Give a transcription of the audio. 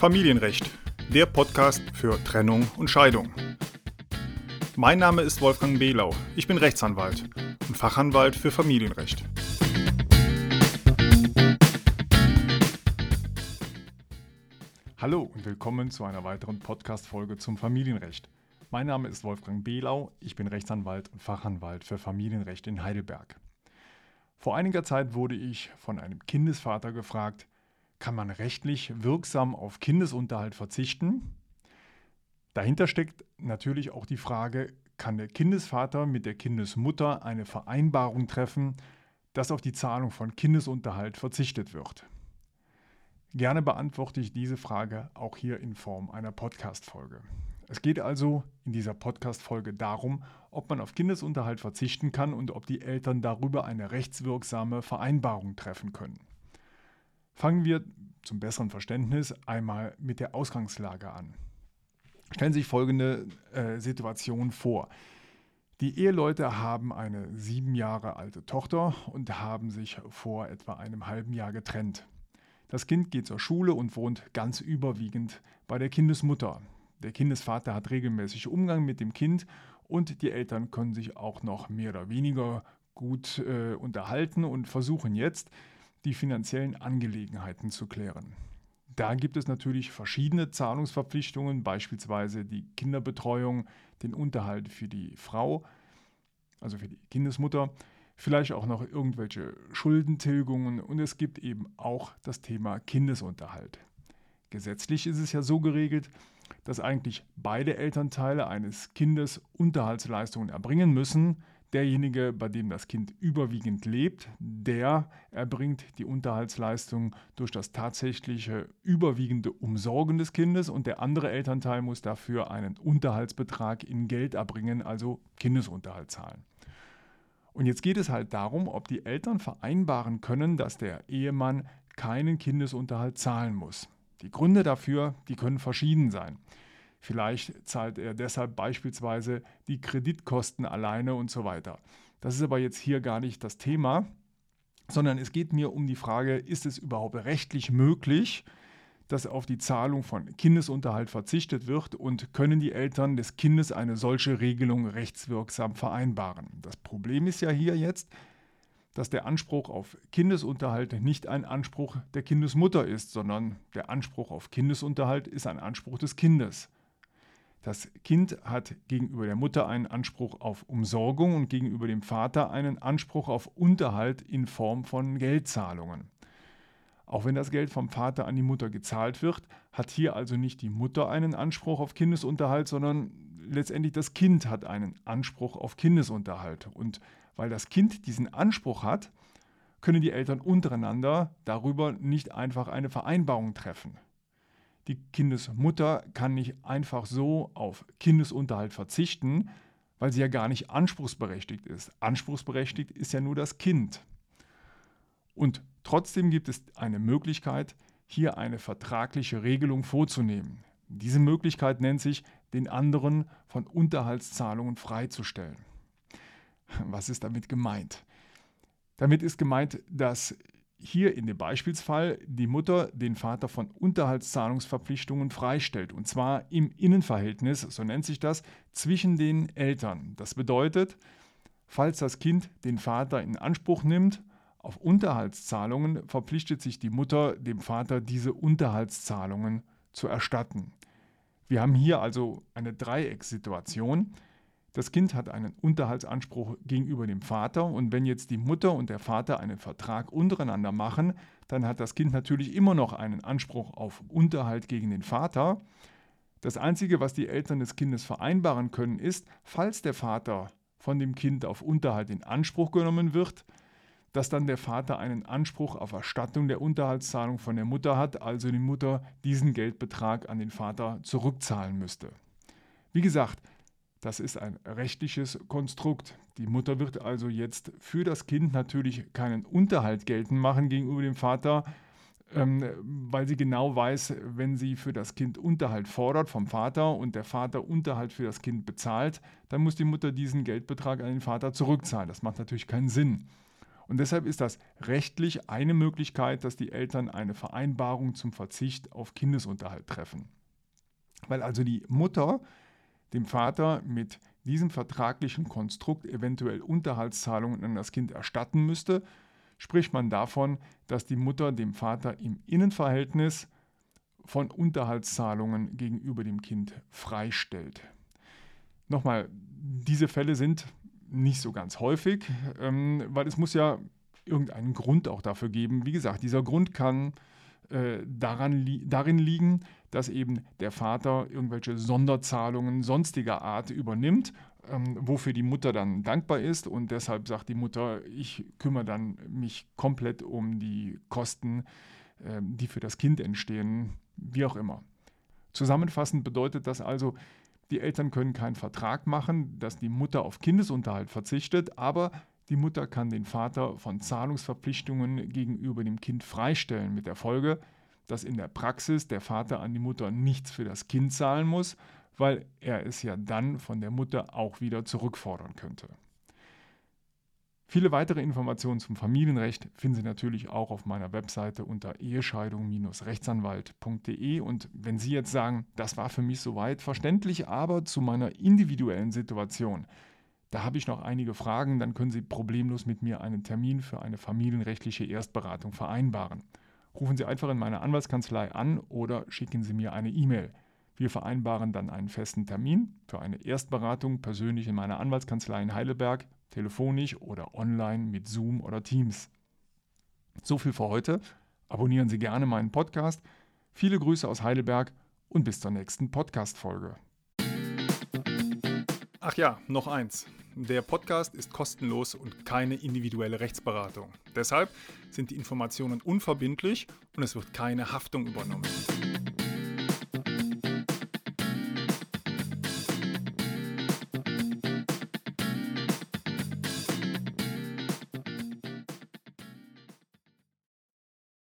Familienrecht, der Podcast für Trennung und Scheidung. Mein Name ist Wolfgang Behlau. Ich bin Rechtsanwalt und Fachanwalt für Familienrecht. Hallo und willkommen zu einer weiteren Podcast-Folge zum Familienrecht. Mein Name ist Wolfgang Behlau. Ich bin Rechtsanwalt und Fachanwalt für Familienrecht in Heidelberg. Vor einiger Zeit wurde ich von einem Kindesvater gefragt, kann man rechtlich wirksam auf Kindesunterhalt verzichten? Dahinter steckt natürlich auch die Frage, kann der Kindesvater mit der Kindesmutter eine Vereinbarung treffen, dass auf die Zahlung von Kindesunterhalt verzichtet wird? Gerne beantworte ich diese Frage auch hier in Form einer Podcast-Folge. Es geht also in dieser Podcast-Folge darum, ob man auf Kindesunterhalt verzichten kann und ob die Eltern darüber eine rechtswirksame Vereinbarung treffen können. Fangen wir zum besseren Verständnis einmal mit der Ausgangslage an. Stellen Sie sich folgende äh, Situation vor. Die Eheleute haben eine sieben Jahre alte Tochter und haben sich vor etwa einem halben Jahr getrennt. Das Kind geht zur Schule und wohnt ganz überwiegend bei der Kindesmutter. Der Kindesvater hat regelmäßig Umgang mit dem Kind und die Eltern können sich auch noch mehr oder weniger gut äh, unterhalten und versuchen jetzt, die finanziellen Angelegenheiten zu klären. Da gibt es natürlich verschiedene Zahlungsverpflichtungen, beispielsweise die Kinderbetreuung, den Unterhalt für die Frau, also für die Kindesmutter, vielleicht auch noch irgendwelche Schuldentilgungen und es gibt eben auch das Thema Kindesunterhalt. Gesetzlich ist es ja so geregelt, dass eigentlich beide Elternteile eines Kindes Unterhaltsleistungen erbringen müssen, Derjenige, bei dem das Kind überwiegend lebt, der erbringt die Unterhaltsleistung durch das tatsächliche überwiegende Umsorgen des Kindes und der andere Elternteil muss dafür einen Unterhaltsbetrag in Geld erbringen, also Kindesunterhalt zahlen. Und jetzt geht es halt darum, ob die Eltern vereinbaren können, dass der Ehemann keinen Kindesunterhalt zahlen muss. Die Gründe dafür, die können verschieden sein. Vielleicht zahlt er deshalb beispielsweise die Kreditkosten alleine und so weiter. Das ist aber jetzt hier gar nicht das Thema, sondern es geht mir um die Frage, ist es überhaupt rechtlich möglich, dass auf die Zahlung von Kindesunterhalt verzichtet wird und können die Eltern des Kindes eine solche Regelung rechtswirksam vereinbaren. Das Problem ist ja hier jetzt, dass der Anspruch auf Kindesunterhalt nicht ein Anspruch der Kindesmutter ist, sondern der Anspruch auf Kindesunterhalt ist ein Anspruch des Kindes. Das Kind hat gegenüber der Mutter einen Anspruch auf Umsorgung und gegenüber dem Vater einen Anspruch auf Unterhalt in Form von Geldzahlungen. Auch wenn das Geld vom Vater an die Mutter gezahlt wird, hat hier also nicht die Mutter einen Anspruch auf Kindesunterhalt, sondern letztendlich das Kind hat einen Anspruch auf Kindesunterhalt. Und weil das Kind diesen Anspruch hat, können die Eltern untereinander darüber nicht einfach eine Vereinbarung treffen. Die Kindesmutter kann nicht einfach so auf Kindesunterhalt verzichten, weil sie ja gar nicht anspruchsberechtigt ist. Anspruchsberechtigt ist ja nur das Kind. Und trotzdem gibt es eine Möglichkeit, hier eine vertragliche Regelung vorzunehmen. Diese Möglichkeit nennt sich, den anderen von Unterhaltszahlungen freizustellen. Was ist damit gemeint? Damit ist gemeint, dass hier in dem Beispielsfall die Mutter den Vater von Unterhaltszahlungsverpflichtungen freistellt. Und zwar im Innenverhältnis, so nennt sich das, zwischen den Eltern. Das bedeutet, falls das Kind den Vater in Anspruch nimmt, auf Unterhaltszahlungen verpflichtet sich die Mutter dem Vater, diese Unterhaltszahlungen zu erstatten. Wir haben hier also eine Dreieckssituation. Das Kind hat einen Unterhaltsanspruch gegenüber dem Vater und wenn jetzt die Mutter und der Vater einen Vertrag untereinander machen, dann hat das Kind natürlich immer noch einen Anspruch auf Unterhalt gegen den Vater. Das Einzige, was die Eltern des Kindes vereinbaren können, ist, falls der Vater von dem Kind auf Unterhalt in Anspruch genommen wird, dass dann der Vater einen Anspruch auf Erstattung der Unterhaltszahlung von der Mutter hat, also die Mutter diesen Geldbetrag an den Vater zurückzahlen müsste. Wie gesagt, das ist ein rechtliches Konstrukt. Die Mutter wird also jetzt für das Kind natürlich keinen Unterhalt geltend machen gegenüber dem Vater, ähm, weil sie genau weiß, wenn sie für das Kind Unterhalt fordert vom Vater und der Vater Unterhalt für das Kind bezahlt, dann muss die Mutter diesen Geldbetrag an den Vater zurückzahlen. Das macht natürlich keinen Sinn. Und deshalb ist das rechtlich eine Möglichkeit, dass die Eltern eine Vereinbarung zum Verzicht auf Kindesunterhalt treffen. Weil also die Mutter dem Vater mit diesem vertraglichen Konstrukt eventuell Unterhaltszahlungen an das Kind erstatten müsste, spricht man davon, dass die Mutter dem Vater im Innenverhältnis von Unterhaltszahlungen gegenüber dem Kind freistellt. Nochmal, diese Fälle sind nicht so ganz häufig, ähm, weil es muss ja irgendeinen Grund auch dafür geben. Wie gesagt, dieser Grund kann äh, daran li darin liegen, dass eben der Vater irgendwelche Sonderzahlungen sonstiger Art übernimmt, ähm, wofür die Mutter dann dankbar ist und deshalb sagt die Mutter, ich kümmere dann mich komplett um die Kosten, äh, die für das Kind entstehen, wie auch immer. Zusammenfassend bedeutet das also, die Eltern können keinen Vertrag machen, dass die Mutter auf Kindesunterhalt verzichtet, aber die Mutter kann den Vater von Zahlungsverpflichtungen gegenüber dem Kind freistellen, mit der Folge, dass in der Praxis der Vater an die Mutter nichts für das Kind zahlen muss, weil er es ja dann von der Mutter auch wieder zurückfordern könnte. Viele weitere Informationen zum Familienrecht finden Sie natürlich auch auf meiner Webseite unter ehescheidung-rechtsanwalt.de. Und wenn Sie jetzt sagen, das war für mich soweit verständlich, aber zu meiner individuellen Situation, da habe ich noch einige Fragen, dann können Sie problemlos mit mir einen Termin für eine familienrechtliche Erstberatung vereinbaren. Rufen Sie einfach in meine Anwaltskanzlei an oder schicken Sie mir eine E-Mail. Wir vereinbaren dann einen festen Termin für eine Erstberatung persönlich in meiner Anwaltskanzlei in Heidelberg telefonisch oder online mit Zoom oder Teams. So viel für heute. Abonnieren Sie gerne meinen Podcast. Viele Grüße aus Heidelberg und bis zur nächsten Podcast-Folge. Ach ja, noch eins. Der Podcast ist kostenlos und keine individuelle Rechtsberatung. Deshalb sind die Informationen unverbindlich und es wird keine Haftung übernommen.